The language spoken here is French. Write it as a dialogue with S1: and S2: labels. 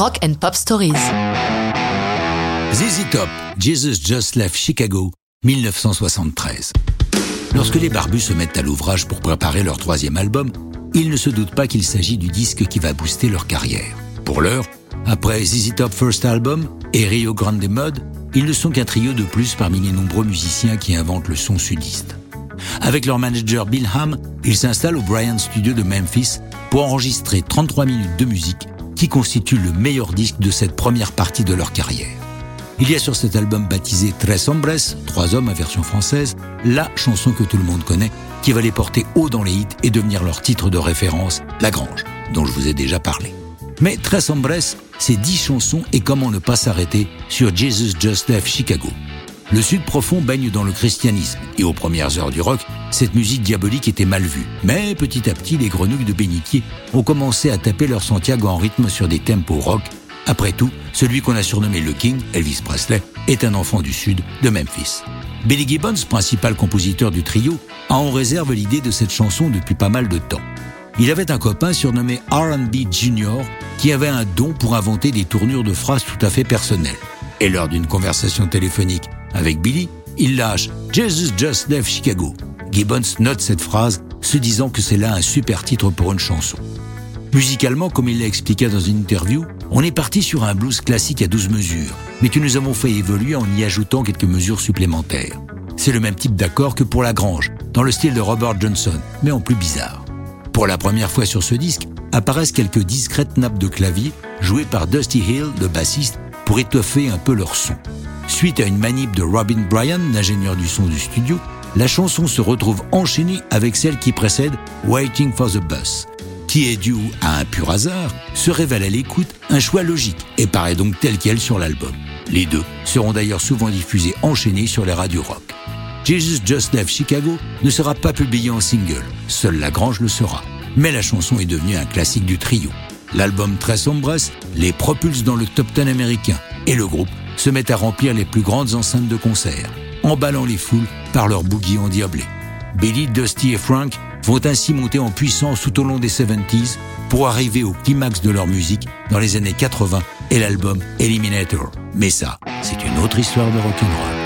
S1: Rock and Pop Stories.
S2: ZZ Top, Jesus Just Left Chicago, 1973. Lorsque les barbus se mettent à l'ouvrage pour préparer leur troisième album, ils ne se doutent pas qu'il s'agit du disque qui va booster leur carrière. Pour l'heure, après ZZ Top First Album et Rio Grande Mode, ils ne sont qu'un trio de plus parmi les nombreux musiciens qui inventent le son sudiste. Avec leur manager Bill Ham, ils s'installent au Bryant Studio de Memphis pour enregistrer 33 minutes de musique qui constitue le meilleur disque de cette première partie de leur carrière. Il y a sur cet album baptisé Tres Hombres, Trois Hommes à version française, la chanson que tout le monde connaît, qui va les porter haut dans les hits et devenir leur titre de référence, La Grange, dont je vous ai déjà parlé. Mais Tres Hombres, c'est dix chansons et comment ne pas s'arrêter sur Jesus Just Left Chicago. Le Sud profond baigne dans le christianisme et aux premières heures du rock, cette musique diabolique était mal vue. Mais petit à petit, les grenouilles de bénitier ont commencé à taper leur Santiago en rythme sur des tempos rock. Après tout, celui qu'on a surnommé le King, Elvis Presley, est un enfant du Sud de Memphis. Billy Gibbons, principal compositeur du trio, a en réserve l'idée de cette chanson depuis pas mal de temps. Il avait un copain surnommé R&B Junior qui avait un don pour inventer des tournures de phrases tout à fait personnelles. Et lors d'une conversation téléphonique avec Billy, il lâche Jesus Just Left Chicago. Gibbons note cette phrase, se disant que c'est là un super titre pour une chanson. Musicalement, comme il l'a expliqué dans une interview, on est parti sur un blues classique à 12 mesures, mais que nous avons fait évoluer en y ajoutant quelques mesures supplémentaires. C'est le même type d'accord que pour La Grange, dans le style de Robert Johnson, mais en plus bizarre. Pour la première fois sur ce disque, apparaissent quelques discrètes nappes de clavier jouées par Dusty Hill, le bassiste, pour étoffer un peu leur son. Suite à une manip de Robin Bryan, l'ingénieur du son du studio, la chanson se retrouve enchaînée avec celle qui précède Waiting for the Bus, qui est dû à un pur hasard, se révèle à l'écoute un choix logique et paraît donc tel quel sur l'album. Les deux seront d'ailleurs souvent diffusés enchaînés sur les radios rock. Jesus Just Left Chicago ne sera pas publié en single, seule Lagrange le sera. Mais la chanson est devenue un classique du trio. L'album Très Sombres les propulse dans le top 10 américain et le groupe se met à remplir les plus grandes enceintes de concert, emballant les foules par leur boogie endiablé. Billy, Dusty et Frank vont ainsi monter en puissance tout au long des 70s pour arriver au climax de leur musique dans les années 80 et l'album Eliminator. Mais ça, c'est une autre histoire de rock'n'roll.